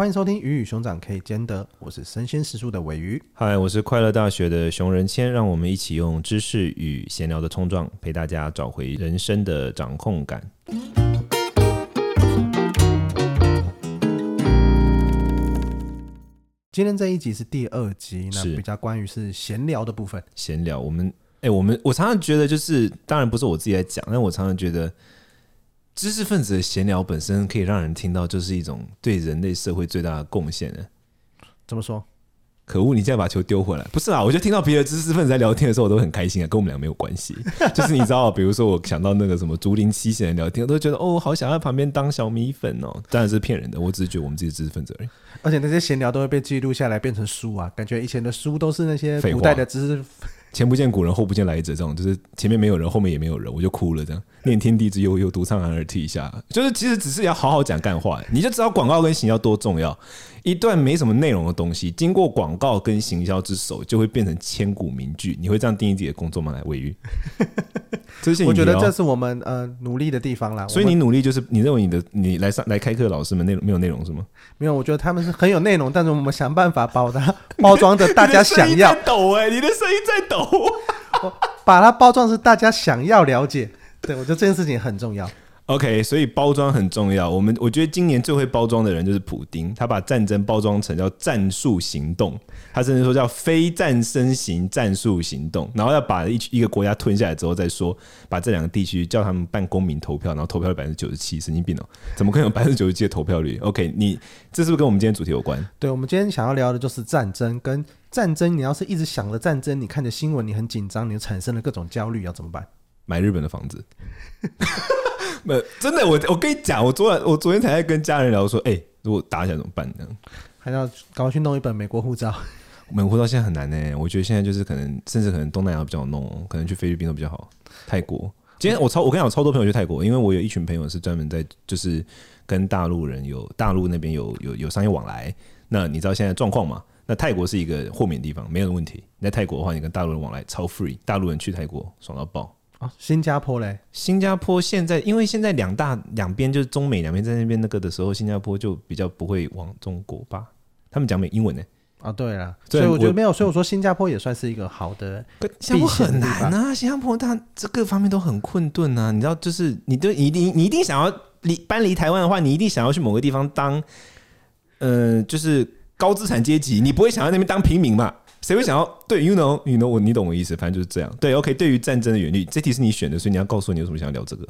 欢迎收听《鱼与熊掌可以兼得》，我是生鲜食素的尾鱼。嗨，我是快乐大学的熊仁谦，让我们一起用知识与闲聊的冲撞，陪大家找回人生的掌控感。今天这一集是第二集，那比较关于是闲聊的部分。闲聊，我们哎、欸，我们我常常觉得，就是当然不是我自己在讲，但我常常觉得。知识分子的闲聊本身可以让人听到，就是一种对人类社会最大的贡献呢。怎么说？可恶！你现在把球丢回来。不是啊，我就听到别的知识分子在聊天的时候，我都很开心啊，跟我们俩没有关系。就是你知道，比如说我想到那个什么竹林七贤的聊天，我都觉得哦，好想要在旁边当小米粉哦。当然是骗人的，我只是觉得我们自己知识分子而已。而且那些闲聊都会被记录下来，变成书啊。感觉以前的书都是那些古代的知识。前不见古人，后不见来者，这种就是前面没有人，后面也没有人，我就哭了。这样念天地之悠悠，独怆然而涕下。就是其实只是要好好讲干话，你就知道广告跟行销多重要。一段没什么内容的东西，经过广告跟行销之手，就会变成千古名句。你会这样定义自己的工作吗？来，鮪鱼。这些我觉得这是我们呃努力的地方啦。所以你努力就是你认为你的你来上来开课的老师们内容没有内容是吗？没有，我觉得他们是很有内容，但是我们想办法把它包装的大家 想要。抖哎、欸，你的声音在抖。我 把它包装是大家想要了解。对，我觉得这件事情很重要。OK，所以包装很重要。我们我觉得今年最会包装的人就是普丁，他把战争包装成叫战术行动，他甚至说叫非战争型战术行动，然后要把一一个国家吞下来之后再说，把这两个地区叫他们办公民投票，然后投票率百分之九十七，神经病哦、喔，怎么可能有百分之九十七的投票率？OK，你这是不是跟我们今天主题有关？对，我们今天想要聊的就是战争，跟战争，你要是一直想着战争，你看着新闻你很紧张，你就产生了各种焦虑，要怎么办？买日本的房子。没真的，我我跟你讲，我昨晚我昨天才在跟家人聊说，哎、欸，如果打起来怎么办呢？还要赶快去弄一本美国护照。美国护照现在很难呢，我觉得现在就是可能，甚至可能东南亚比较好弄，可能去菲律宾都比较好。泰国，今天我超我跟你讲，超多朋友去泰国，因为我有一群朋友是专门在就是跟大陆人有大陆那边有有有商业往来。那你知道现在状况吗？那泰国是一个豁免地方，没有问题。你在泰国的话，你跟大陆人往来超 free，大陆人去泰国爽到爆。啊，新加坡嘞？新加坡现在因为现在两大两边就是中美两边在那边那个的时候，新加坡就比较不会往中国吧？他们讲美英文呢？啊，对了，所以我觉得没有，所以我说新加坡也算是一个好的。新加坡很难啊，新加坡它这各方面都很困顿啊。你知道，就是你都一定你一定想要离搬离台湾的话，你一定想要去某个地方当，呃，就是高资产阶级，你不会想要那边当平民嘛？谁会想要对？You know，You know，我你懂我意思，反正就是这样。对，OK。对于战争的原理，这题是你选的，所以你要告诉我你为什么想要聊这个。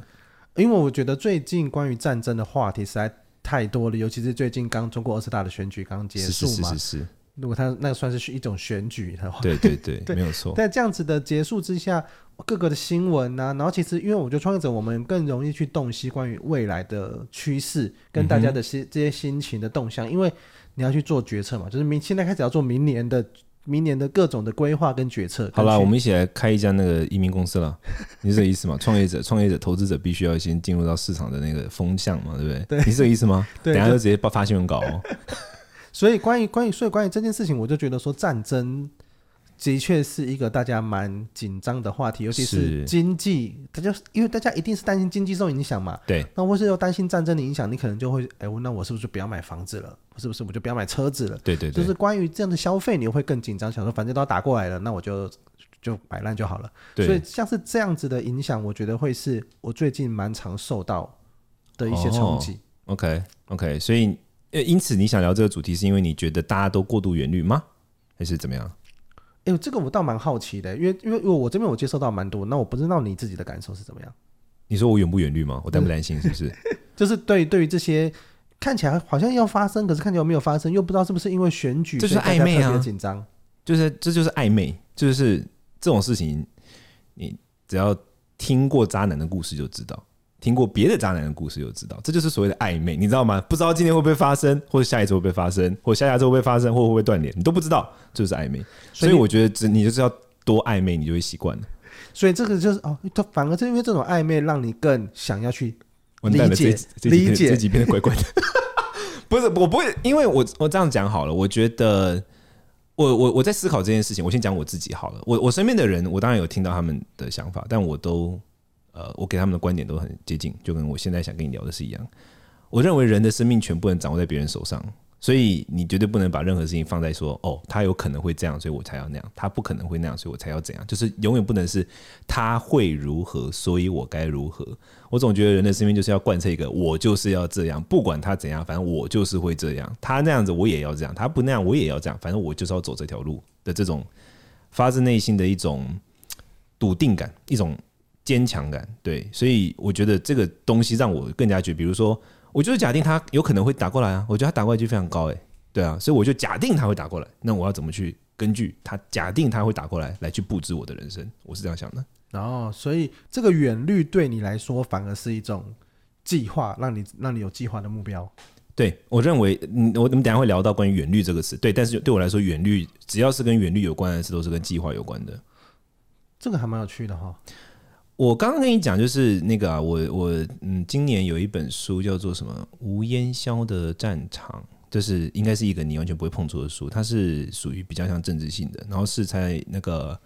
因为我觉得最近关于战争的话题实在太多了，尤其是最近刚中国二十大的选举刚结束嘛。是是是是。如果他那个算是一种选举的话，对对对，对 没有错。在这样子的结束之下，各个的新闻啊，然后其实因为我觉得创业者我们更容易去洞悉关于未来的趋势跟大家的心这些心情的动向，因为你要去做决策嘛，就是明现在开始要做明年的。明年的各种的规划跟决策。好啦，我们一起来开一家那个移民公司了。你是这个意思吗？创业者、创业者、投资者必须要先进入到市场的那个风向嘛，对不对？对，你是这个意思吗？对，等下就直接发发新闻稿哦。所以关于关于所以关于这件事情，我就觉得说战争。的确是一个大家蛮紧张的话题，尤其是经济，大家因为大家一定是担心经济受影响嘛。对。那或是又担心战争的影响，你可能就会，哎，那我是不是就不要买房子了？是不是我就不要买车子了？对对对。就是关于这样的消费，你会更紧张，想说反正都要打过来了，那我就就摆烂就好了。对。所以像是这样子的影响，我觉得会是我最近蛮常受到的一些冲击。哦、OK OK，所以因此你想聊这个主题，是因为你觉得大家都过度远虑吗？还是怎么样？这个我倒蛮好奇的，因为因为我这边我接受到蛮多，那我不知道你自己的感受是怎么样？你说我远不远虑吗？我担不担心？是不是？就是对对于这些看起来好像要发生，可是看起来又没有发生，又不知道是不是因为选举，这就是暧昧啊，紧张，就是这就是暧昧，就是这种事情，你只要听过渣男的故事就知道。听过别的渣男的故事就知道，这就是所谓的暧昧，你知道吗？不知道今天会不会发生，或者下一周会不会发生，或者下下周会不会发生，或会不会断联，你都不知道，就是暧昧。所以我觉得，只你就是要多暧昧，你就会习惯了。所以这个就是哦，反而是因为这种暧昧，让你更想要去理解、理解。这几篇的怪怪的，不是我不会，因为我我这样讲好了。我觉得我我我在思考这件事情，我先讲我自己好了。我我身边的人，我当然有听到他们的想法，但我都。呃，我给他们的观点都很接近，就跟我现在想跟你聊的是一样。我认为人的生命全不能掌握在别人手上，所以你绝对不能把任何事情放在说哦，他有可能会这样，所以我才要那样；他不可能会那样，所以我才要怎样。就是永远不能是他会如何，所以我该如何。我总觉得人的生命就是要贯彻一个，我就是要这样，不管他怎样，反正我就是会这样。他那样子我也要这样，他不那样我也要这样，反正我就是要走这条路的这种发自内心的一种笃定感，一种坚强感。对，所以我觉得这个东西让我更加觉得，比如说。我就是假定他有可能会打过来啊，我觉得他打过来就非常高诶、欸，对啊，所以我就假定他会打过来，那我要怎么去根据他假定他会打过来来去布置我的人生？我是这样想的。然后、哦，所以这个远虑对你来说反而是一种计划，让你让你有计划的目标。对，我认为，嗯，我我们等下会聊到关于远虑这个词，对，但是对我来说，远虑只要是跟远虑有关的事，都是跟计划有关的。这个还蛮有趣的哈。我刚刚跟你讲，就是那个啊，我我嗯，今年有一本书叫做什么《无烟硝的战场》，就是应该是一个你完全不会碰触的书，它是属于比较像政治性的，然后是在那个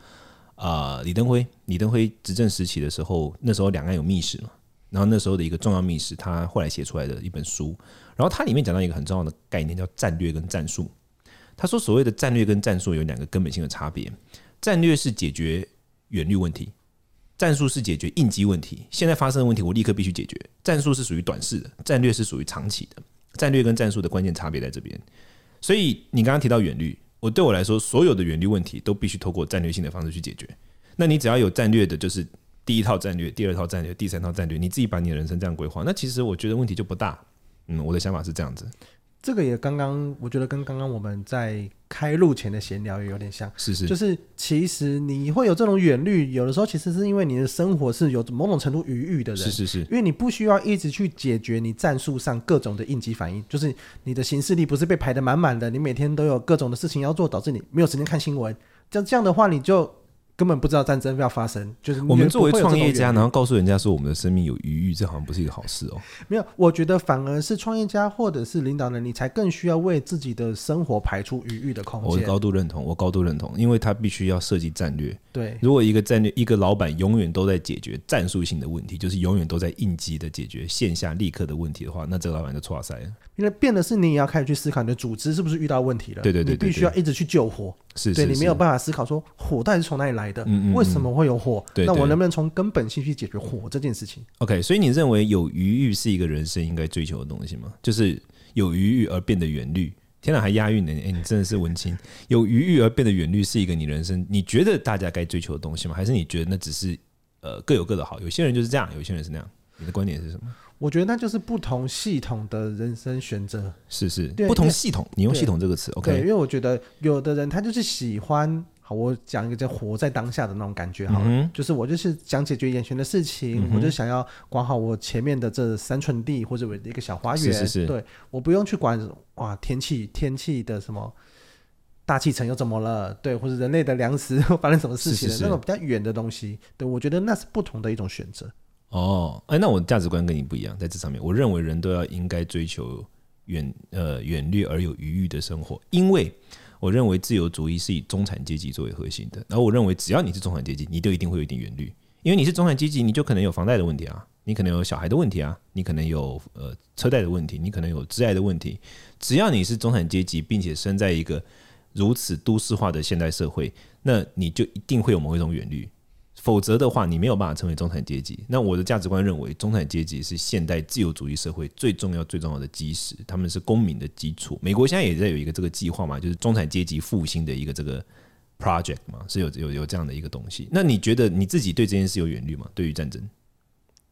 啊、李登辉李登辉执政时期的时候，那时候两岸有密使嘛，然后那时候的一个重要密使，他后来写出来的一本书，然后它里面讲到一个很重要的概念，叫战略跟战术。他说，所谓的战略跟战术有两个根本性的差别，战略是解决远虑问题。战术是解决应急问题，现在发生的问题我立刻必须解决。战术是属于短视的，战略是属于长期的。战略跟战术的关键差别在这边。所以你刚刚提到远虑，我对我来说，所有的远虑问题都必须透过战略性的方式去解决。那你只要有战略的，就是第一套战略、第二套战略、第三套战略，你自己把你的人生这样规划，那其实我觉得问题就不大。嗯，我的想法是这样子。这个也刚刚，我觉得跟刚刚我们在开录前的闲聊也有点像，是是，就是其实你会有这种远虑，有的时候其实是因为你的生活是有某种程度余裕的人，是是是，因为你不需要一直去解决你战术上各种的应急反应，就是你的行事力不是被排得满满的，你每天都有各种的事情要做，导致你没有时间看新闻，这这样的话你就。根本不知道战争要发生，就是我们作为创业家，然后告诉人家说我们的生命有余裕，这好像不是一个好事哦。没有，我觉得反而是创业家或者是领导人，你才更需要为自己的生活排出余裕的空间。我高度认同，我高度认同，因为他必须要设计战略。对，如果一个战略，一个老板永远都在解决战术性的问题，就是永远都在应急的解决线下立刻的问题的话，那这个老板就错塞了。因为变的是你也要开始去思考你的组织是不是遇到问题了。对对对，对，你必须要一直去救火。是，对你没有办法思考说火到底是从哪里来的，嗯嗯，为什么会有火？那我能不能从根本性去解决火这件事情？OK，所以你认为有余欲是一个人生应该追求的东西吗？就是有余欲而变得远虑，天哪，还押韵呢！哎，你真的是文青。有余欲而变得远虑是一个你人生你觉得大家该追求的东西吗？还是你觉得那只是呃各有各的好？有些人就是这样，有些人是那样。你的观点是什么？我觉得那就是不同系统的人生选择，是是，不同系统。你用“系统”这个词，OK？因为我觉得有的人他就是喜欢，好，我讲一个叫“活在当下”的那种感觉，好了，嗯、就是我就是想解决眼前的事情，嗯、我就想要管好我前面的这三寸地或者我的一个小花园，是是是，对，我不用去管哇天气天气的什么大气层又怎么了，对，或者人类的粮食发生什么事情了，那种比较远的东西，对，我觉得那是不同的一种选择。哦，哎，那我的价值观跟你不一样，在这上面，我认为人都要应该追求远呃远虑而有余裕的生活，因为我认为自由主义是以中产阶级作为核心的，然后我认为只要你是中产阶级，你就一定会有一点远虑，因为你是中产阶级，你就可能有房贷的问题啊，你可能有小孩的问题啊，你可能有呃车贷的问题，你可能有挚爱的问题，只要你是中产阶级，并且生在一个如此都市化的现代社会，那你就一定会有某一种远虑。否则的话，你没有办法成为中产阶级。那我的价值观认为，中产阶级是现代自由主义社会最重要、最重要的基石，他们是公民的基础。美国现在也在有一个这个计划嘛，就是中产阶级复兴的一个这个 project 嘛，是有有有这样的一个东西。那你觉得你自己对这件事有远虑吗？对于战争？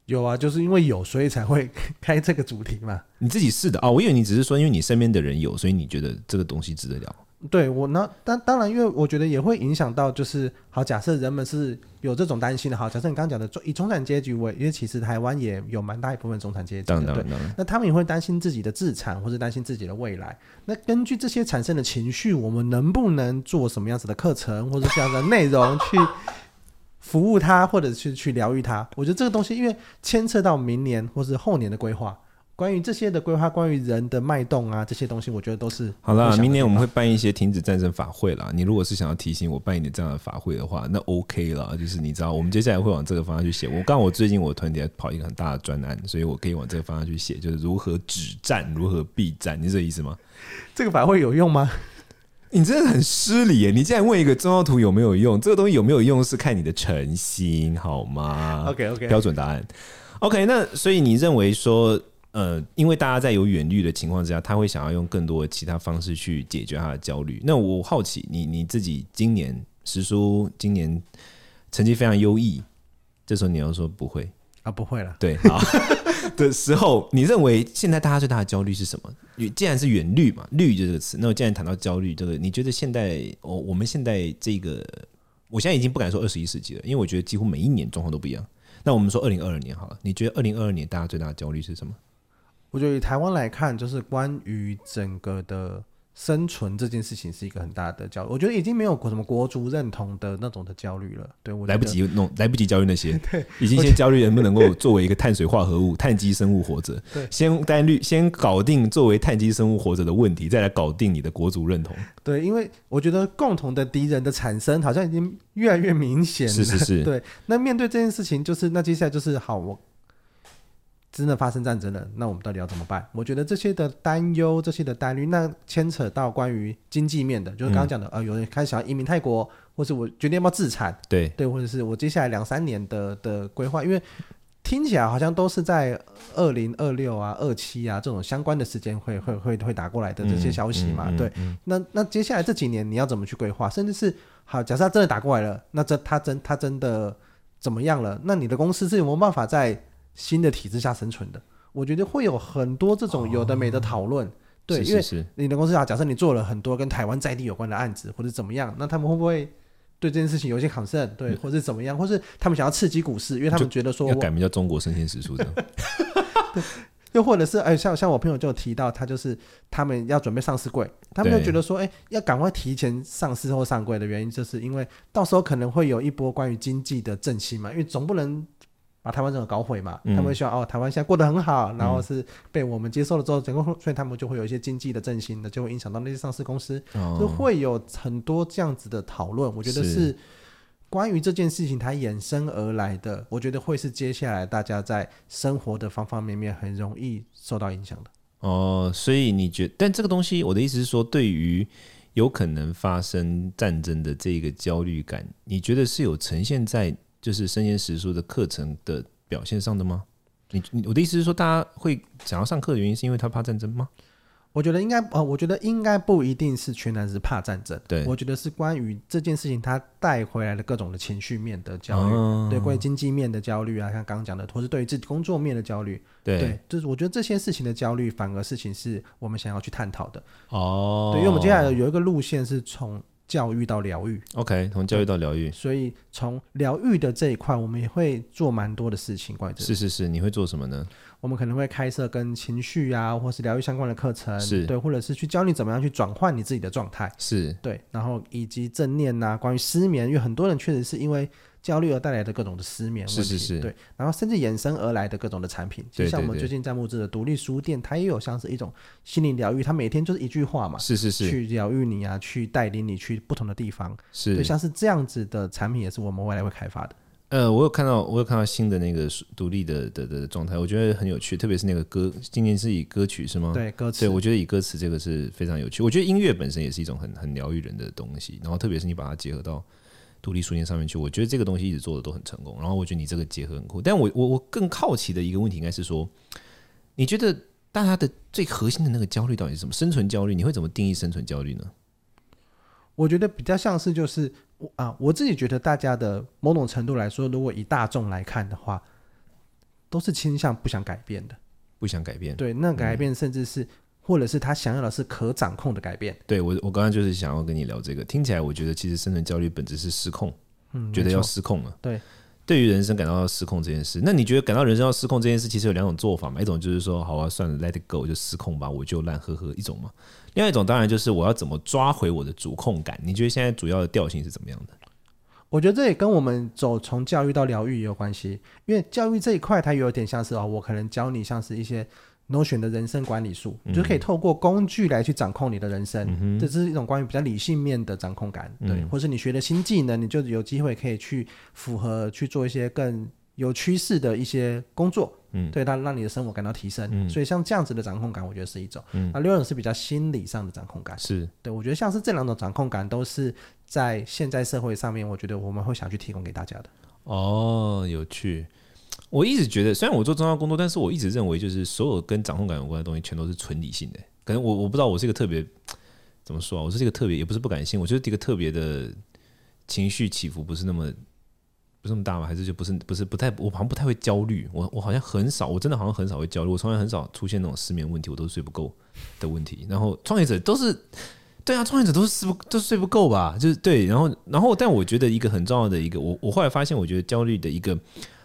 有啊，就是因为有，所以才会开这个主题嘛。你自己是的啊、哦，我以为你只是说，因为你身边的人有，所以你觉得这个东西值得聊。对我那当当然，因为我觉得也会影响到，就是好，假设人们是有这种担心的，好，假设你刚刚讲的中以中产阶级为，因为其实台湾也有蛮大一部分中产阶级，对，那他们也会担心自己的资产或者担心自己的未来。那根据这些产生的情绪，我们能不能做什么样子的课程或者这样的内容去服务他，或者是去疗愈他？我觉得这个东西，因为牵扯到明年或是后年的规划。关于这些的规划，关于人的脉动啊，这些东西，我觉得都是好了。明年我们会办一些停止战争法会啦。你如果是想要提醒我办一点这样的法会的话，那 OK 了。就是你知道，我们接下来会往这个方向去写。我刚我最近我团体在跑一个很大的专案，所以我可以往这个方向去写，就是如何止战，如何避战，你是这个意思吗？这个法会有用吗？你真的很失礼耶！你竟然问一个中央图有没有用？这个东西有没有用是看你的诚心，好吗？OK OK，标准答案。OK，那所以你认为说，呃，因为大家在有远虑的情况之下，他会想要用更多的其他方式去解决他的焦虑。那我好奇，你你自己今年实书今年成绩非常优异，这时候你要说不会啊？不会了。对，好。的时候，你认为现在大家最大的焦虑是什么？既然是远虑嘛，虑就这个词。那我既然谈到焦虑，这个你觉得现在，我我们现在这个，我现在已经不敢说二十一世纪了，因为我觉得几乎每一年状况都不一样。那我们说二零二二年好了，你觉得二零二二年大家最大的焦虑是什么？我觉得以台湾来看，就是关于整个的。生存这件事情是一个很大的焦虑，我觉得已经没有什么国足认同的那种的焦虑了。对，我来不及弄，来不及焦虑那些，对，已经先焦虑能不能够作为一个碳水化合物、碳基生物活着。对，先单虑，先搞定作为碳基生物活着的问题，再来搞定你的国足认同。对，因为我觉得共同的敌人的产生好像已经越来越明显了。是是是。对，那面对这件事情，就是那接下来就是好我。真的发生战争了，那我们到底要怎么办？我觉得这些的担忧，这些的担虑，那牵扯到关于经济面的，就是刚刚讲的，嗯、呃，有人开始想要移民泰国，或是我决定要不要自产，对对，或者是我接下来两三年的的规划，因为听起来好像都是在二零二六啊、二七啊这种相关的时间会会会会打过来的这些消息嘛，嗯嗯嗯、对，那那接下来这几年你要怎么去规划？甚至是好，假设他真的打过来了，那这他真他真的怎么样了？那你的公司是有没有办法在？新的体制下生存的，我觉得会有很多这种有的没的讨论，哦、对，是是是，因为你的公司啊，假设你做了很多跟台湾在地有关的案子或者怎么样，那他们会不会对这件事情有一些 concern？对，或者怎么样，或是他们想要刺激股市，因为他们觉得说要改名叫中国生鲜时书这样，对，又或者是哎，像像我朋友就提到，他就是他们要准备上市柜，他们就觉得说，哎，要赶快提前上市或上柜的原因，就是因为到时候可能会有一波关于经济的振兴嘛，因为总不能。把台湾整个搞毁嘛，嗯、他们希望哦，台湾现在过得很好，然后是被我们接受了之后，整个所以他们就会有一些经济的振兴的，就会影响到那些上市公司，哦、就会有很多这样子的讨论。我觉得是关于这件事情它衍生而来的，我觉得会是接下来大家在生活的方方面面很容易受到影响的。哦，所以你觉得，但这个东西，我的意思是说，对于有可能发生战争的这个焦虑感，你觉得是有呈现在？就是生鲜时书的课程的表现上的吗？你你我的意思是说，大家会想要上课的原因是因为他怕战争吗？我觉得应该呃，我觉得应该不一定是全然是怕战争。对，我觉得是关于这件事情他带回来的各种的情绪面的焦虑，哦、对，关于经济面的焦虑啊，像刚刚讲的，或是对于自己工作面的焦虑。对，对，就是我觉得这些事情的焦虑，反而事情是我们想要去探讨的。哦，对，因为我们接下来有一个路线是从。教育到疗愈，OK，从教育到疗愈，所以从疗愈的这一块，我们也会做蛮多的事情。关于这，是是是，你会做什么呢？我们可能会开设跟情绪啊，或是疗愈相关的课程，是对，或者是去教你怎么样去转换你自己的状态，是对，然后以及正念啊，关于失眠，因为很多人确实是因为。焦虑而带来的各种的失眠问题，是是是，对，然后甚至衍生而来的各种的产品，就像我们最近在募资的独立书店，它也有像是一种心灵疗愈，它每天就是一句话嘛，是是是，去疗愈你啊，去带领你去不同的地方，是，对，像是这样子的产品也是我们未来会开发的。呃，我有看到，我有看到新的那个独立的的的状态，我觉得很有趣，特别是那个歌，今年是以歌曲是吗？对，歌词，对，我觉得以歌词这个是非常有趣，我觉得音乐本身也是一种很很疗愈人的东西，然后特别是你把它结合到。独立书店上面去，我觉得这个东西一直做的都很成功。然后我觉得你这个结合很酷，但我我我更好奇的一个问题应该是说，你觉得大家的最核心的那个焦虑到底是什么？生存焦虑，你会怎么定义生存焦虑呢？我觉得比较像是就是我啊，我自己觉得大家的某种程度来说，如果以大众来看的话，都是倾向不想改变的，不想改变。对，那改变甚至是。嗯或者是他想要的是可掌控的改变。对，我，我刚刚就是想要跟你聊这个。听起来，我觉得其实生存焦虑本质是失控，嗯，觉得要失控了。对，对于人生感到要失控这件事，那你觉得感到人生要失控这件事，其实有两种做法嘛？一种就是说，好啊，算了，let it go，就失控吧，我就烂呵呵一种嘛。另外一种当然就是我要怎么抓回我的主控感。你觉得现在主要的调性是怎么样的？我觉得这也跟我们走从教育到疗愈也有关系，因为教育这一块它有点像是哦，我可能教你像是一些。Notion 的人生管理术，你就可以透过工具来去掌控你的人生。嗯、这是一种关于比较理性面的掌控感，对，嗯、或是你学的新技能，你就有机会可以去符合去做一些更有趋势的一些工作。嗯，对，它让你的生活感到提升。嗯，所以像这样子的掌控感，我觉得是一种。嗯，那另外一种是比较心理上的掌控感。是，对，我觉得像是这两种掌控感，都是在现在社会上面，我觉得我们会想去提供给大家的。哦，有趣。我一直觉得，虽然我做重要工作，但是我一直认为，就是所有跟掌控感有关的东西，全都是纯理性的。可能我我不知道，我是一个特别怎么说啊？我是一个特别，也不是不感性，我觉得一个特别的情绪起伏不是那么。不是那么大吗？还是就不是不是不太？我好像不太会焦虑。我我好像很少，我真的好像很少会焦虑。我从来很少出现那种失眠问题，我都是睡不够的问题。然后创业者都是，对啊，创业者都是睡不都睡不够吧？就是对。然后然后，但我觉得一个很重要的一个，我我后来发现，我觉得焦虑的一个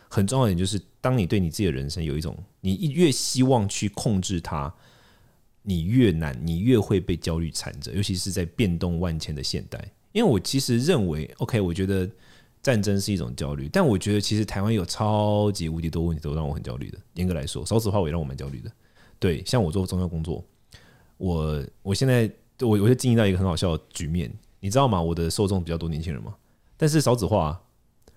很重要的点就是，当你对你自己的人生有一种，你越希望去控制它，你越难，你越会被焦虑缠着。尤其是在变动万千的现代，因为我其实认为，OK，我觉得。战争是一种焦虑，但我觉得其实台湾有超级无敌多问题都让我很焦虑的。严格来说，少子化也让我蛮焦虑的。对，像我做宗教工作，我我现在我我就经历到一个很好笑的局面，你知道吗？我的受众比较多年轻人嘛，但是少子化，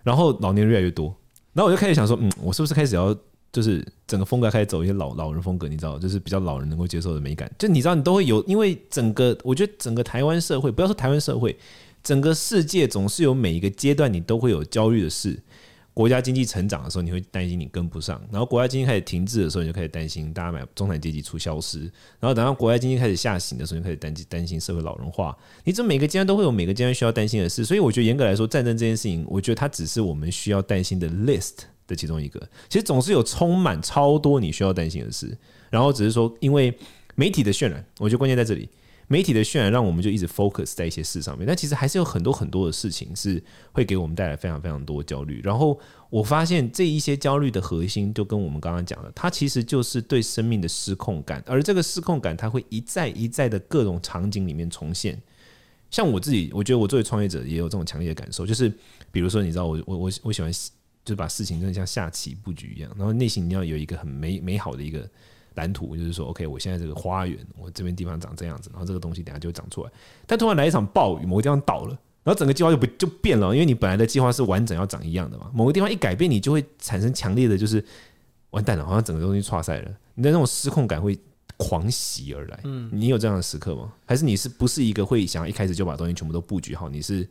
然后老年人越来越多，然后我就开始想说，嗯，我是不是开始要就是整个风格开始走一些老老人风格？你知道，就是比较老人能够接受的美感。就你知道，你都会有，因为整个我觉得整个台湾社会，不要说台湾社会。整个世界总是有每一个阶段，你都会有焦虑的事。国家经济成长的时候，你会担心你跟不上；然后国家经济开始停滞的时候，你就开始担心大家买中产阶级出消失；然后等到国家经济开始下行的时候，你就开始担心担心社会老龄化。你这每个阶段都会有每个阶段需要担心的事。所以我觉得严格来说，战争这件事情，我觉得它只是我们需要担心的 list 的其中一个。其实总是有充满超多你需要担心的事，然后只是说因为媒体的渲染，我觉得关键在这里。媒体的渲染让我们就一直 focus 在一些事上面，但其实还是有很多很多的事情是会给我们带来非常非常多焦虑。然后我发现这一些焦虑的核心，就跟我们刚刚讲的，它其实就是对生命的失控感，而这个失控感，它会一再一再的各种场景里面重现。像我自己，我觉得我作为创业者也有这种强烈的感受，就是比如说，你知道我我我我喜欢就是把事情真的像下棋布局一样，然后内心你要有一个很美美好的一个。蓝图就是说，OK，我现在这个花园，我这边地方长这样子，然后这个东西等下就会长出来。但突然来一场暴雨，某个地方倒了，然后整个计划就不就变了，因为你本来的计划是完整要长一样的嘛。某个地方一改变，你就会产生强烈的，就是完蛋了，好像整个东西错赛了。你的那种失控感会狂袭而来。嗯，你有这样的时刻吗？还是你是不是一个会想要一开始就把东西全部都布局好？你是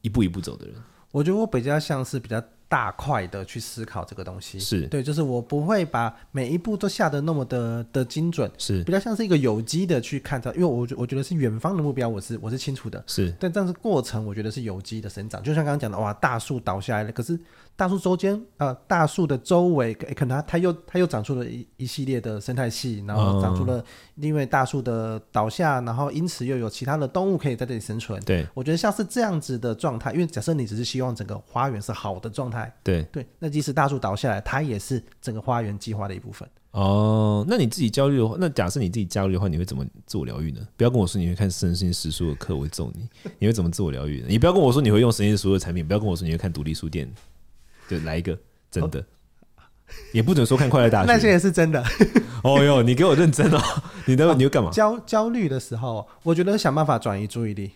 一步一步走的人？我觉得我比较像是比较。大块的去思考这个东西，是。对，就是我不会把每一步都下的那么的的精准，是。比较像是一个有机的去看到，因为我我觉得是远方的目标，我是我是清楚的，是，但但是过程我觉得是有机的生长，就像刚刚讲的，哇，大树倒下来了，可是。大树周间，呃，大树的周围，可能它它又它又长出了一一系列的生态系，然后长出了因为大树的倒下，然后因此又有其他的动物可以在这里生存。对，我觉得像是这样子的状态，因为假设你只是希望整个花园是好的状态，对对，那即使大树倒下来，它也是整个花园计划的一部分。哦，那你自己焦虑的话，那假设你自己焦虑的话，你会怎么自我疗愈呢？不要跟我说你会看身心时书的课，我会揍你。你会怎么自我疗愈呢？你不要跟我说你会用神心实书的产品，不要跟我说你会看独立书店，对，来一个。真的，也不准说看快乐大学，那些也是真的。哦哟，你给我认真哦！你的你会干嘛？焦焦虑的时候，我觉得想办法转移注意力。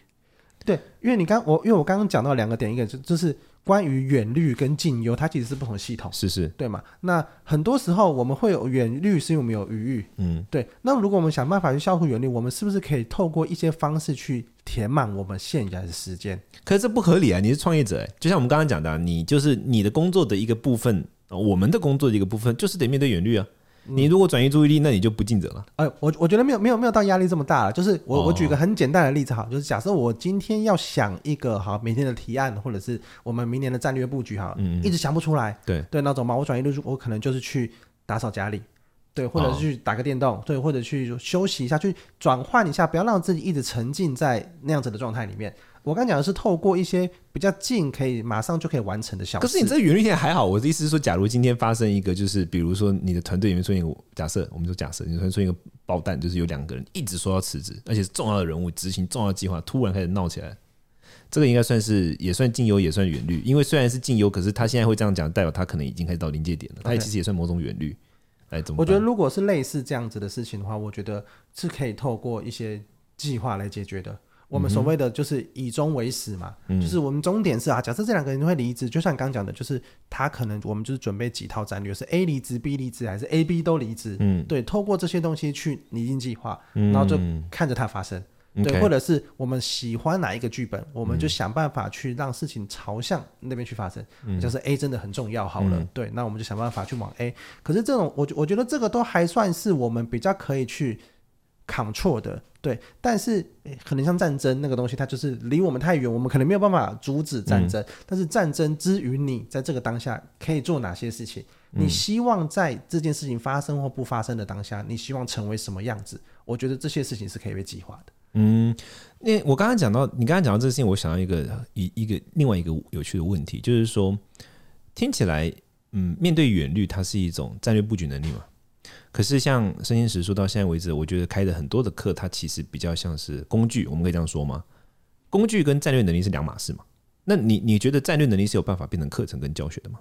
对，因为你刚我，因为我刚刚讲到两个点，一个就就是。关于远虑跟近忧，它其实是不同系统，是是，对嘛？那很多时候我们会有远虑，是因为我们有余裕，嗯，对。那如果我们想办法去消除远虑，我们是不是可以透过一些方式去填满我们现在的时间？可是这不合理啊！你是创业者，哎，就像我们刚刚讲的，你就是你的工作的一个部分，我们的工作的一个部分，就是得面对远虑啊。你如果转移注意力，那你就不尽责了。哎、呃，我我觉得没有没有没有到压力这么大了。就是我我举个很简单的例子哈，就是假设我今天要想一个好明天的提案，或者是我们明年的战略布局哈，嗯，一直想不出来。对对，那种嘛，我转移注意力，我可能就是去打扫家里，对，或者是去打个电动，对，或者去休息一下，去转换一下，不要让自己一直沉浸在那样子的状态里面。我刚讲的是透过一些比较近，可以马上就可以完成的小事。可是你这个远虑点还好，我的意思是说，假如今天发生一个，就是比如说你的团队里面出现一个假设，我们说假设你团队出现一个爆弹，就是有两个人一直说要辞职，而且是重要的人物执行重要计划，突然开始闹起来，这个应该算是也算近忧，也算远虑。因为虽然是近忧，可是他现在会这样讲，代表他可能已经开始到临界点了，他也其实也算某种远虑。来怎么？我觉得如果是类似这样子的事情的话，我觉得是可以透过一些计划来解决的。我们所谓的就是以终为始嘛，嗯、就是我们终点是啊，假设这两个人会离职，就像刚讲的，就是他可能我们就是准备几套战略，是 A 离职、B 离职还是 A、B 都离职？嗯，对，透过这些东西去拟定计划，然后就看着它发生，嗯、对，或者是我们喜欢哪一个剧本，我们就想办法去让事情朝向那边去发生，嗯、就是 A 真的很重要，好了，嗯、对，那我们就想办法去往 A。可是这种我我觉得这个都还算是我们比较可以去 control 的。对，但是可能像战争那个东西，它就是离我们太远，我们可能没有办法阻止战争。嗯、但是战争之于你在这个当下可以做哪些事情？嗯、你希望在这件事情发生或不发生的当下，你希望成为什么样子？我觉得这些事情是可以被计划的。嗯，那我刚刚讲到，你刚刚讲到这个事情，我想到一个一一个另外一个有趣的问题，就是说，听起来，嗯，面对远虑，它是一种战略布局能力嘛？可是，像生鲜时书到现在为止，我觉得开的很多的课，它其实比较像是工具，我们可以这样说吗？工具跟战略能力是两码事嘛？那你你觉得战略能力是有办法变成课程跟教学的吗？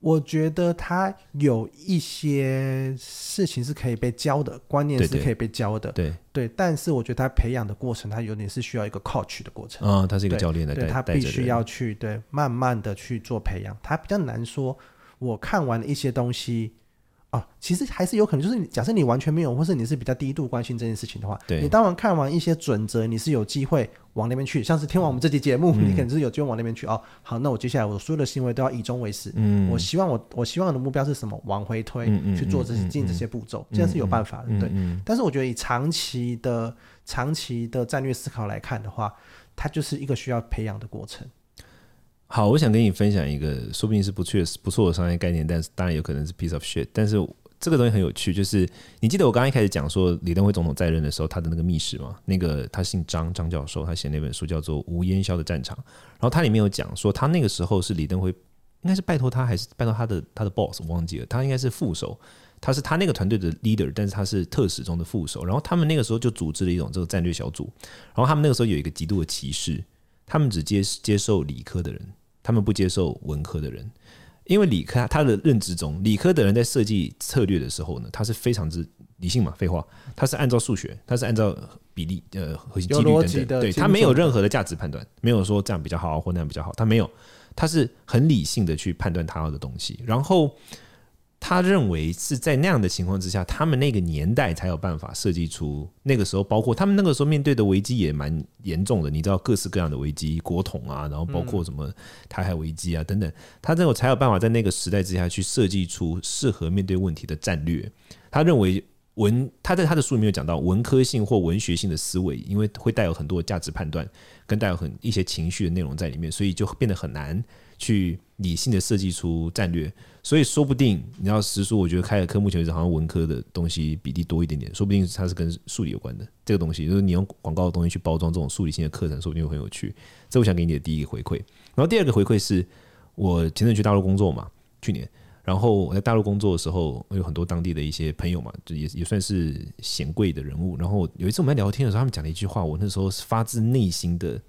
我觉得它有一些事情是可以被教的，观念是可以被教的，对对，对。但是我觉得它培养的过程，它有点是需要一个 coach 的过程啊，他是一个教练的，对，他必须要去对慢慢的去做培养，他比较难说。我看完了一些东西。哦，其实还是有可能，就是假设你完全没有，或是你是比较低度关心这件事情的话，对你当然看完一些准则，你是有机会往那边去。像是听完我们这期节目，嗯、你可能是有机会往那边去。哦，好，那我接下来我所有的行为都要以终为始。嗯，我希望我我希望的目标是什么？往回推，嗯、去做这些进这些步骤，这样是有办法的。对，嗯、但是我觉得以长期的长期的战略思考来看的话，它就是一个需要培养的过程。好，我想跟你分享一个，说不定是不确不错的商业概念，但是当然有可能是 piece of shit。但是这个东西很有趣，就是你记得我刚刚一开始讲说李登辉总统在任的时候，他的那个秘书嘛，那个他姓张，张教授，他写那本书叫做《无烟硝的战场》，然后他里面有讲说，他那个时候是李登辉，应该是拜托他，还是拜托他的他的 boss，我忘记了，他应该是副手，他是他那个团队的 leader，但是他是特使中的副手，然后他们那个时候就组织了一种这个战略小组，然后他们那个时候有一个极度的歧视，他们只接接受理科的人。他们不接受文科的人，因为理科他的认知中，理科的人在设计策略的时候呢，他是非常之理性嘛，废话，他是按照数学，他是按照比例呃核心几率等等，对，他没有任何的价值判断，没有说这样比较好或那样比较好，他没有，他是很理性的去判断他要的东西，然后。他认为是在那样的情况之下，他们那个年代才有办法设计出那个时候，包括他们那个时候面对的危机也蛮严重的。你知道各式各样的危机，国统啊，然后包括什么台海危机啊等等，他认为才有办法在那个时代之下去设计出适合面对问题的战略。他认为文他在他的书里面有讲到文科性或文学性的思维，因为会带有很多价值判断跟带有很一些情绪的内容在里面，所以就变得很难去理性的设计出战略。所以说不定你要实说，我觉得开的科目前为止好像文科的东西比例多一点点，说不定它是跟数理有关的这个东西，就是你用广告的东西去包装这种数理性的课程，说不定会很有趣。这我想给你的第一个回馈。然后第二个回馈是我前阵去大陆工作嘛，去年，然后我在大陆工作的时候，有很多当地的一些朋友嘛，就也也算是显贵的人物。然后有一次我们在聊天的时候，他们讲了一句话，我那时候是发自内心的。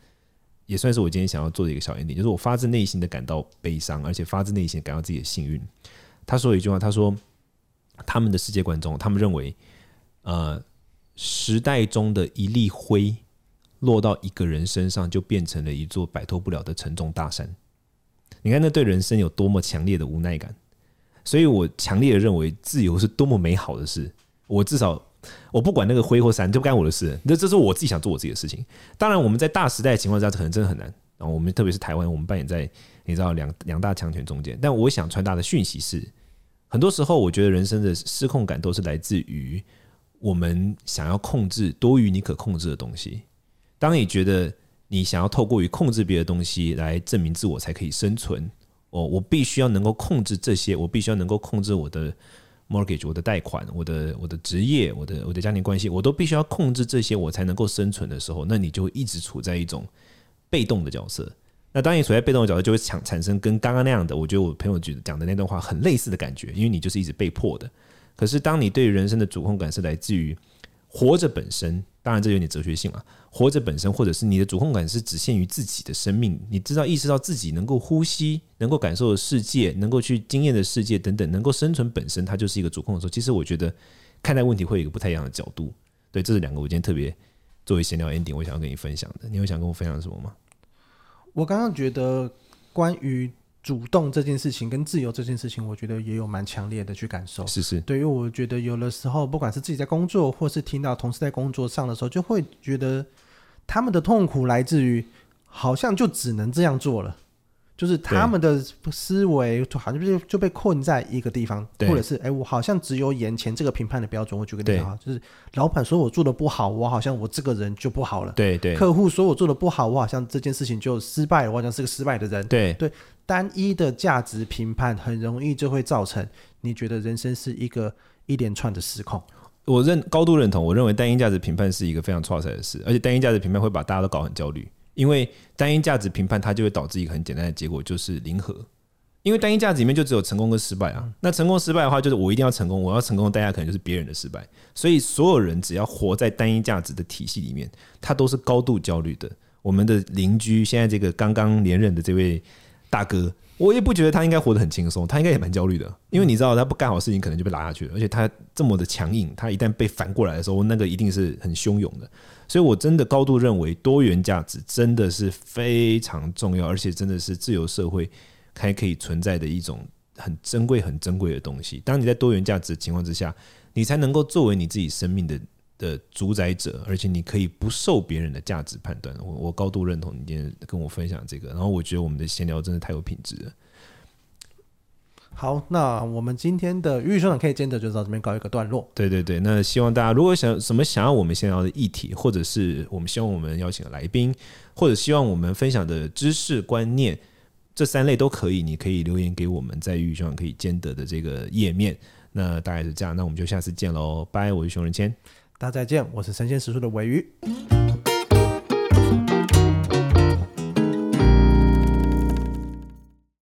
也算是我今天想要做的一个小 ending，就是我发自内心的感到悲伤，而且发自内心感到自己的幸运。他说了一句话，他说他们的世界观中，他们认为，呃，时代中的一粒灰落到一个人身上，就变成了一座摆脱不了的沉重大山。你看，那对人生有多么强烈的无奈感。所以我强烈的认为，自由是多么美好的事。我至少。我不管那个灰或山，就不干我的事。那这是我自己想做我自己的事情。当然，我们在大时代的情况下，可能真的很难。然后我们特别是台湾，我们扮演在你知道两两大强权中间。但我想传达的讯息是，很多时候我觉得人生的失控感都是来自于我们想要控制多于你可控制的东西。当你觉得你想要透过于控制别的东西来证明自我才可以生存，哦，我必须要能够控制这些，我必须要能够控制我的。mortgage，我的贷款，我的我的职业，我的我的家庭关系，我都必须要控制这些，我才能够生存的时候，那你就会一直处在一种被动的角色。那当你处在被动的角色，就会产产生跟刚刚那样的，我觉得我朋友讲讲的那段话很类似的感觉，因为你就是一直被迫的。可是当你对人生的主控感是来自于活着本身，当然这有点哲学性啊。活着本身，或者是你的主控感是只限于自己的生命，你知道意识到自己能够呼吸、能够感受的世界、能够去经验的世界等等，能够生存本身，它就是一个主控的时候。其实我觉得看待问题会有一个不太一样的角度。对，这是两个我今天特别作为闲聊 ending，我想要跟你分享的。你有想跟我分享什么吗？我刚刚觉得关于主动这件事情跟自由这件事情，我觉得也有蛮强烈的去感受。是是，对，因为我觉得有的时候，不管是自己在工作，或是听到同事在工作上的时候，就会觉得他们的痛苦来自于好像就只能这样做了。就是他们的思维就好像就就被困在一个地方，或者是哎，我好像只有眼前这个评判的标准。我举个例子啊，就是老板说我做的不好，我好像我这个人就不好了。对对。客户说我做的不好，我好像这件事情就失败了，我好像是个失败的人。对对，单一的价值评判很容易就会造成你觉得人生是一个一连串的失控。我认高度认同，我认为单一价值评判是一个非常挫赛的事，而且单一价值评判会把大家都搞很焦虑。因为单一价值评判，它就会导致一个很简单的结果，就是零和。因为单一价值里面就只有成功跟失败啊。那成功失败的话，就是我一定要成功，我要成功的代价可能就是别人的失败。所以所有人只要活在单一价值的体系里面，他都是高度焦虑的。我们的邻居现在这个刚刚连任的这位大哥。我也不觉得他应该活得很轻松，他应该也蛮焦虑的，因为你知道他不干好事情，可能就被拉下去了，而且他这么的强硬，他一旦被反过来的时候，那个一定是很汹涌的。所以我真的高度认为多元价值真的是非常重要，而且真的是自由社会还可以存在的一种很珍贵、很珍贵的东西。当你在多元价值的情况之下，你才能够作为你自己生命的。的主宰者，而且你可以不受别人的价值判断。我我高度认同你今天跟我分享这个，然后我觉得我们的闲聊真的太有品质了。好，那我们今天的鱼与熊掌可以兼得就到这边告一个段落。对对对，那希望大家如果想什么想要我们闲聊的议题，或者是我们希望我们邀请的来宾，或者希望我们分享的知识观念，这三类都可以，你可以留言给我们在鱼与熊掌可以兼得的这个页面。那大概是这样，那我们就下次见喽，拜！我是熊仁谦。大家再见我是神仙食宿的尾鱼。